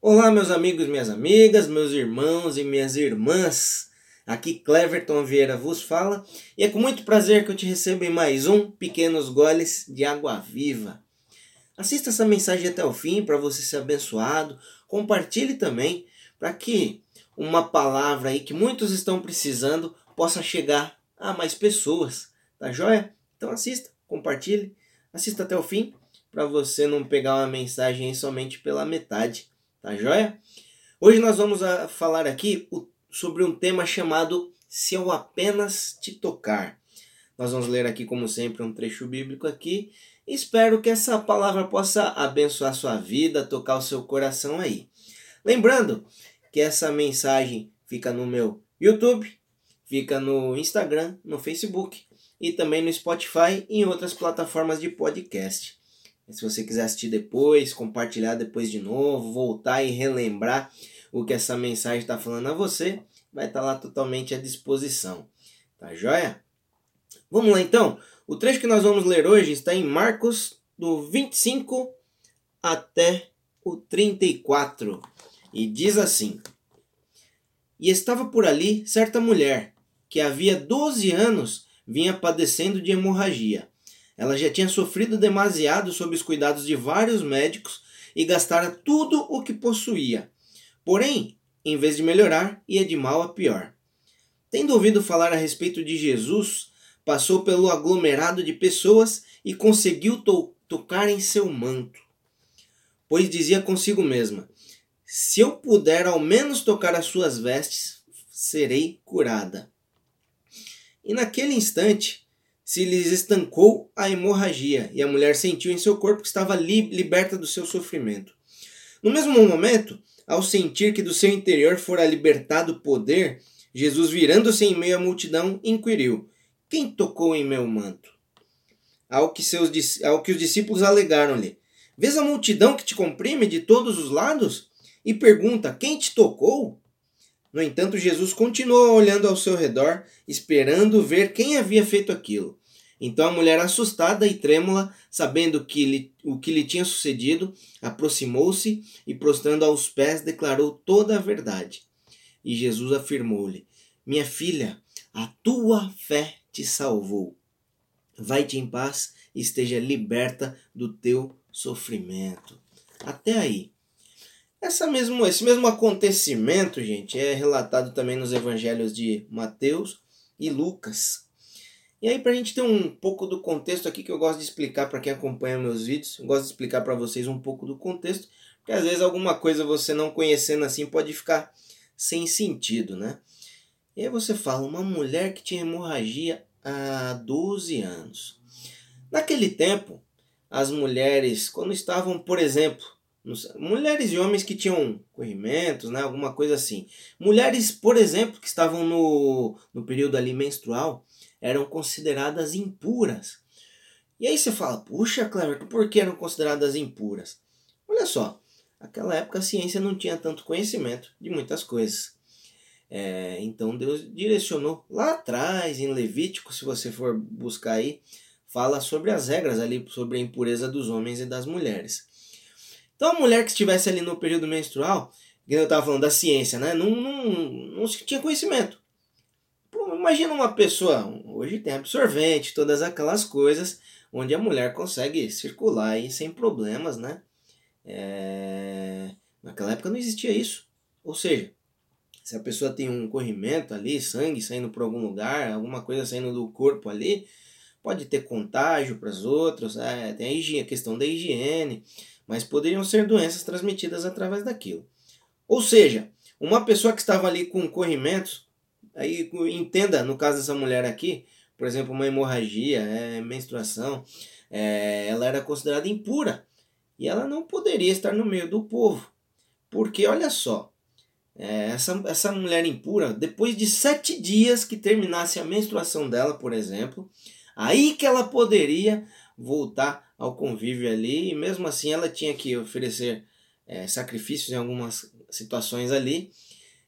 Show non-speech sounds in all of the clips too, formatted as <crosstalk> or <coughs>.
Olá, meus amigos, minhas amigas, meus irmãos e minhas irmãs. Aqui Cleverton Vieira vos fala e é com muito prazer que eu te recebo em mais um Pequenos Goles de Água Viva. Assista essa mensagem até o fim para você ser abençoado. Compartilhe também para que uma palavra aí que muitos estão precisando possa chegar a mais pessoas. Tá joia? Então assista, compartilhe, assista até o fim para você não pegar uma mensagem somente pela metade. Tá joia? Hoje nós vamos a falar aqui sobre um tema chamado Se eu apenas te tocar. Nós vamos ler aqui, como sempre, um trecho bíblico aqui. Espero que essa palavra possa abençoar sua vida, tocar o seu coração aí. Lembrando que essa mensagem fica no meu YouTube, fica no Instagram, no Facebook e também no Spotify e em outras plataformas de podcast. Se você quiser assistir depois, compartilhar depois de novo, voltar e relembrar o que essa mensagem está falando a você, vai estar tá lá totalmente à disposição. Tá joia? Vamos lá então. O trecho que nós vamos ler hoje está em Marcos, do 25 até o 34. E diz assim: E estava por ali certa mulher, que havia 12 anos vinha padecendo de hemorragia ela já tinha sofrido demasiado sob os cuidados de vários médicos e gastara tudo o que possuía. Porém, em vez de melhorar, ia de mal a pior. Tendo ouvido falar a respeito de Jesus, passou pelo aglomerado de pessoas e conseguiu to tocar em seu manto. Pois dizia consigo mesma: Se eu puder ao menos tocar as suas vestes, serei curada. E naquele instante, se lhes estancou a hemorragia e a mulher sentiu em seu corpo que estava li liberta do seu sofrimento. No mesmo momento, ao sentir que do seu interior fora libertado poder, Jesus, virando-se em meio à multidão, inquiriu: Quem tocou em meu manto? Ao que, seus, ao que os discípulos alegaram-lhe: Vês a multidão que te comprime de todos os lados? E pergunta: Quem te tocou? No entanto, Jesus continuou olhando ao seu redor, esperando ver quem havia feito aquilo. Então a mulher, assustada e trêmula, sabendo que lhe, o que lhe tinha sucedido, aproximou-se e, prostrando aos pés, declarou toda a verdade. E Jesus afirmou-lhe: Minha filha, a tua fé te salvou. Vai-te em paz e esteja liberta do teu sofrimento. Até aí. Essa mesmo, esse mesmo acontecimento, gente, é relatado também nos evangelhos de Mateus e Lucas. E aí, para a gente ter um pouco do contexto aqui que eu gosto de explicar para quem acompanha meus vídeos, gosto de explicar para vocês um pouco do contexto, porque às vezes alguma coisa você não conhecendo assim pode ficar sem sentido, né? E aí você fala, uma mulher que tinha hemorragia há 12 anos. Naquele tempo, as mulheres, quando estavam, por exemplo, mulheres e homens que tinham corrimentos, né, alguma coisa assim. Mulheres, por exemplo, que estavam no, no período ali menstrual, eram consideradas impuras. E aí você fala, puxa, Cleverton, por que eram consideradas impuras? Olha só, naquela época a ciência não tinha tanto conhecimento de muitas coisas. É, então Deus direcionou lá atrás, em Levítico, se você for buscar aí, fala sobre as regras ali, sobre a impureza dos homens e das mulheres. Então a mulher que estivesse ali no período menstrual, que eu estava falando da ciência, né? Não, não, não tinha conhecimento. Imagina uma pessoa, hoje tem absorvente, todas aquelas coisas, onde a mulher consegue circular aí sem problemas, né? É... Naquela época não existia isso. Ou seja, se a pessoa tem um corrimento ali, sangue saindo por algum lugar, alguma coisa saindo do corpo ali, pode ter contágio para as outras, é, tem a, higiene, a questão da higiene, mas poderiam ser doenças transmitidas através daquilo. Ou seja, uma pessoa que estava ali com corrimentos Aí entenda, no caso dessa mulher aqui, por exemplo, uma hemorragia, é, menstruação, é, ela era considerada impura e ela não poderia estar no meio do povo. Porque olha só, é, essa, essa mulher impura, depois de sete dias que terminasse a menstruação dela, por exemplo, aí que ela poderia voltar ao convívio ali, e mesmo assim ela tinha que oferecer é, sacrifícios em algumas situações ali.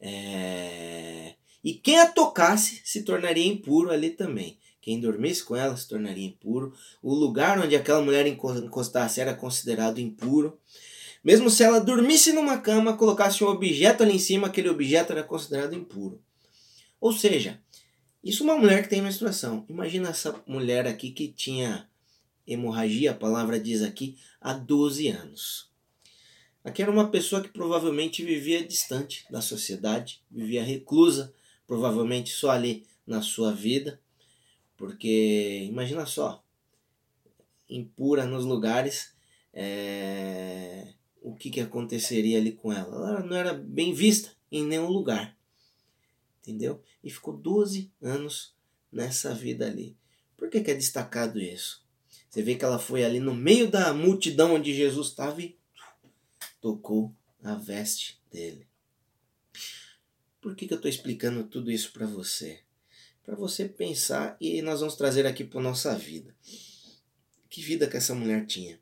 É, e quem a tocasse se tornaria impuro ali também. Quem dormisse com ela se tornaria impuro. O lugar onde aquela mulher encostasse era considerado impuro. Mesmo se ela dormisse numa cama, colocasse um objeto ali em cima, aquele objeto era considerado impuro. Ou seja, isso é uma mulher que tem menstruação. Imagina essa mulher aqui que tinha hemorragia, a palavra diz aqui, há 12 anos. Aqui era uma pessoa que provavelmente vivia distante da sociedade, vivia reclusa, provavelmente só ali na sua vida, porque imagina só, impura nos lugares, é, o que, que aconteceria ali com ela? Ela não era bem vista em nenhum lugar, entendeu? E ficou 12 anos nessa vida ali. Por que, que é destacado isso? Você vê que ela foi ali no meio da multidão onde Jesus estava e tocou a veste dele. Por que, que eu estou explicando tudo isso para você? Para você pensar e nós vamos trazer aqui para nossa vida. Que vida que essa mulher tinha?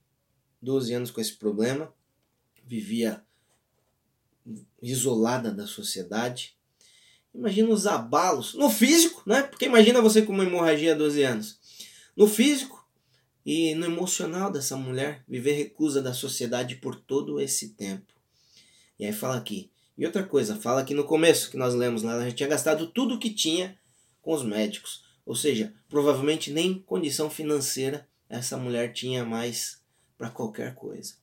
12 anos com esse problema, vivia isolada da sociedade. Imagina os abalos no físico, né? Porque imagina você com uma hemorragia há 12 anos. No físico, e no emocional dessa mulher viver recusa da sociedade por todo esse tempo. E aí fala aqui. E outra coisa, fala aqui no começo que nós lemos lá, ela já tinha gastado tudo o que tinha com os médicos. Ou seja, provavelmente nem condição financeira essa mulher tinha mais para qualquer coisa.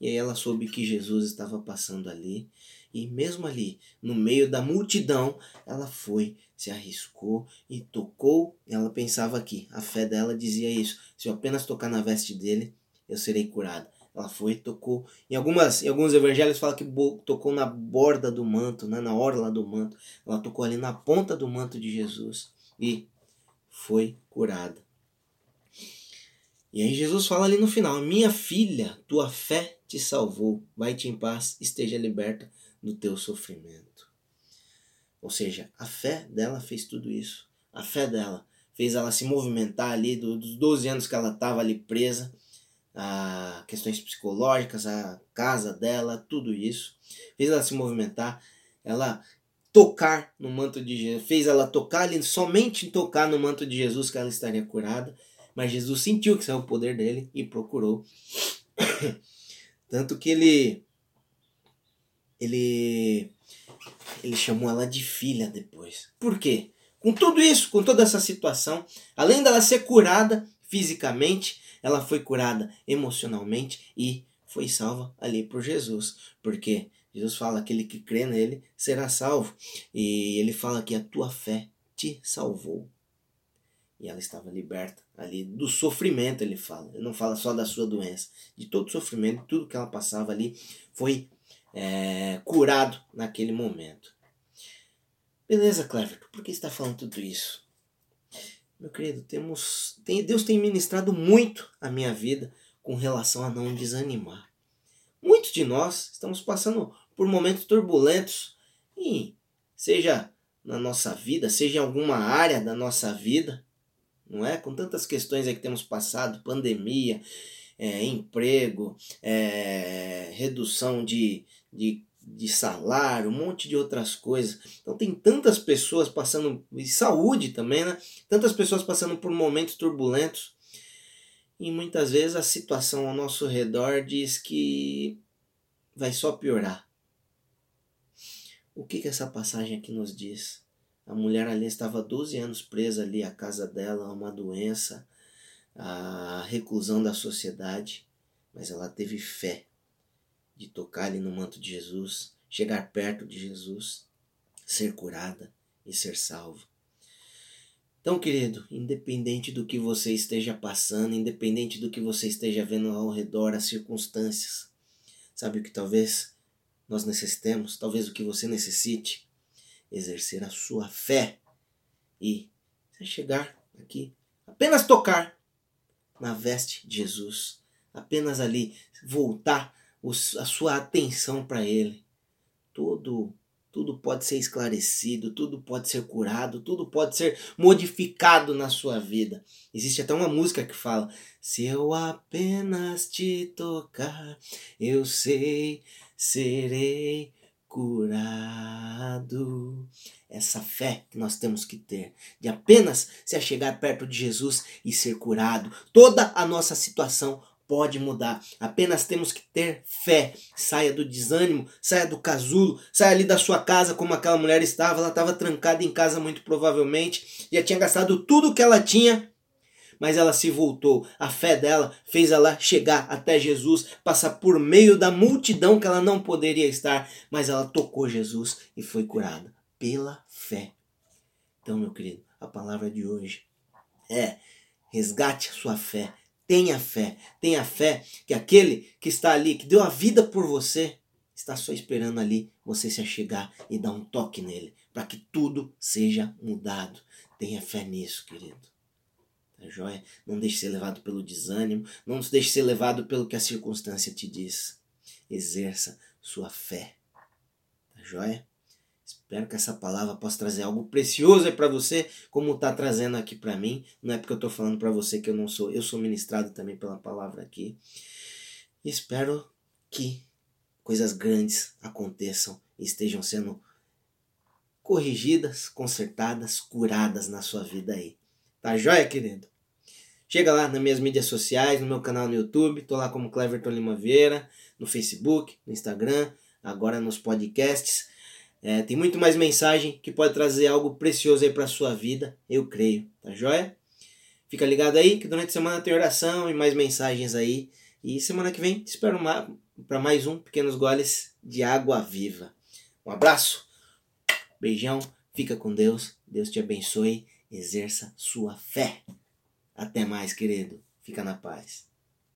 E aí ela soube que Jesus estava passando ali e mesmo ali, no meio da multidão, ela foi, se arriscou e tocou. Ela pensava aqui, a fé dela dizia isso: se eu apenas tocar na veste dele, eu serei curada. Ela foi, tocou. Em, algumas, em alguns evangelhos fala que tocou na borda do manto, né, na orla do manto. Ela tocou ali na ponta do manto de Jesus e foi curada. E aí Jesus fala ali no final: Minha filha, tua fé te salvou. Vai-te em paz, esteja liberta do teu sofrimento. Ou seja, a fé dela fez tudo isso. A fé dela fez ela se movimentar ali dos 12 anos que ela estava ali presa, a questões psicológicas, a casa dela, tudo isso. Fez ela se movimentar, ela tocar no manto de Jesus, fez ela tocar ali, somente tocar no manto de Jesus que ela estaria curada. Mas Jesus sentiu que saiu o poder dele e procurou. <coughs> Tanto que ele ele ele chamou ela de filha depois. Por quê? Com tudo isso, com toda essa situação, além dela ser curada fisicamente, ela foi curada emocionalmente e foi salva ali por Jesus. Porque Jesus fala: aquele que crê nele será salvo. E ele fala que a tua fé te salvou. E ela estava liberta ali do sofrimento, ele fala. Ele não fala só da sua doença, de todo o sofrimento, tudo que ela passava ali foi é, curado naquele momento. Beleza, Clever, por que está falando tudo isso? Meu querido, temos, tem, Deus tem ministrado muito a minha vida com relação a não desanimar. Muitos de nós estamos passando por momentos turbulentos, e seja na nossa vida, seja em alguma área da nossa vida, não é? Com tantas questões aí que temos passado, pandemia, é, emprego, é, redução de, de, de salário, um monte de outras coisas. Então tem tantas pessoas passando, e saúde também, né? Tantas pessoas passando por momentos turbulentos. E muitas vezes a situação ao nosso redor diz que vai só piorar. O que, que essa passagem aqui nos diz? A mulher ali estava 12 anos presa ali à casa dela, a uma doença, a reclusão da sociedade, mas ela teve fé de tocar ali no manto de Jesus, chegar perto de Jesus, ser curada e ser salva. Então, querido, independente do que você esteja passando, independente do que você esteja vendo ao redor, as circunstâncias, sabe o que talvez nós necessitemos, talvez o que você necessite, exercer a sua fé e chegar aqui, apenas tocar na veste de Jesus, apenas ali voltar a sua atenção para Ele. Tudo, tudo pode ser esclarecido, tudo pode ser curado, tudo pode ser modificado na sua vida. Existe até uma música que fala: Se eu apenas te tocar, eu sei, serei curado. Essa fé que nós temos que ter, de apenas se achegar perto de Jesus e ser curado. Toda a nossa situação pode mudar. Apenas temos que ter fé. Saia do desânimo, saia do casulo, saia ali da sua casa como aquela mulher estava. Ela estava trancada em casa muito provavelmente, já tinha gastado tudo que ela tinha mas ela se voltou. A fé dela fez ela chegar até Jesus, passar por meio da multidão que ela não poderia estar, mas ela tocou Jesus e foi curada pela fé. Então, meu querido, a palavra de hoje é: resgate a sua fé, tenha fé, tenha fé que aquele que está ali, que deu a vida por você, está só esperando ali você se achegar e dar um toque nele, para que tudo seja mudado. Tenha fé nisso, querido. Tá joia? Não deixe ser levado pelo desânimo, não deixe ser levado pelo que a circunstância te diz. Exerça sua fé. Tá joia? Espero que essa palavra possa trazer algo precioso aí para você, como está trazendo aqui para mim. Não é porque eu estou falando para você que eu não sou, eu sou ministrado também pela palavra aqui. Espero que coisas grandes aconteçam e estejam sendo corrigidas, consertadas, curadas na sua vida aí. Tá joia, querido? Chega lá nas minhas mídias sociais, no meu canal no YouTube, tô lá como Cleverton Lima Vieira, no Facebook, no Instagram, agora nos podcasts. É, tem muito mais mensagem que pode trazer algo precioso aí para sua vida, eu creio, tá joia? Fica ligado aí que durante a semana tem oração e mais mensagens aí. E semana que vem te espero para mais um Pequenos Goles de Água Viva. Um abraço, beijão, fica com Deus, Deus te abençoe, exerça sua fé. Até mais, querido. Fica na paz.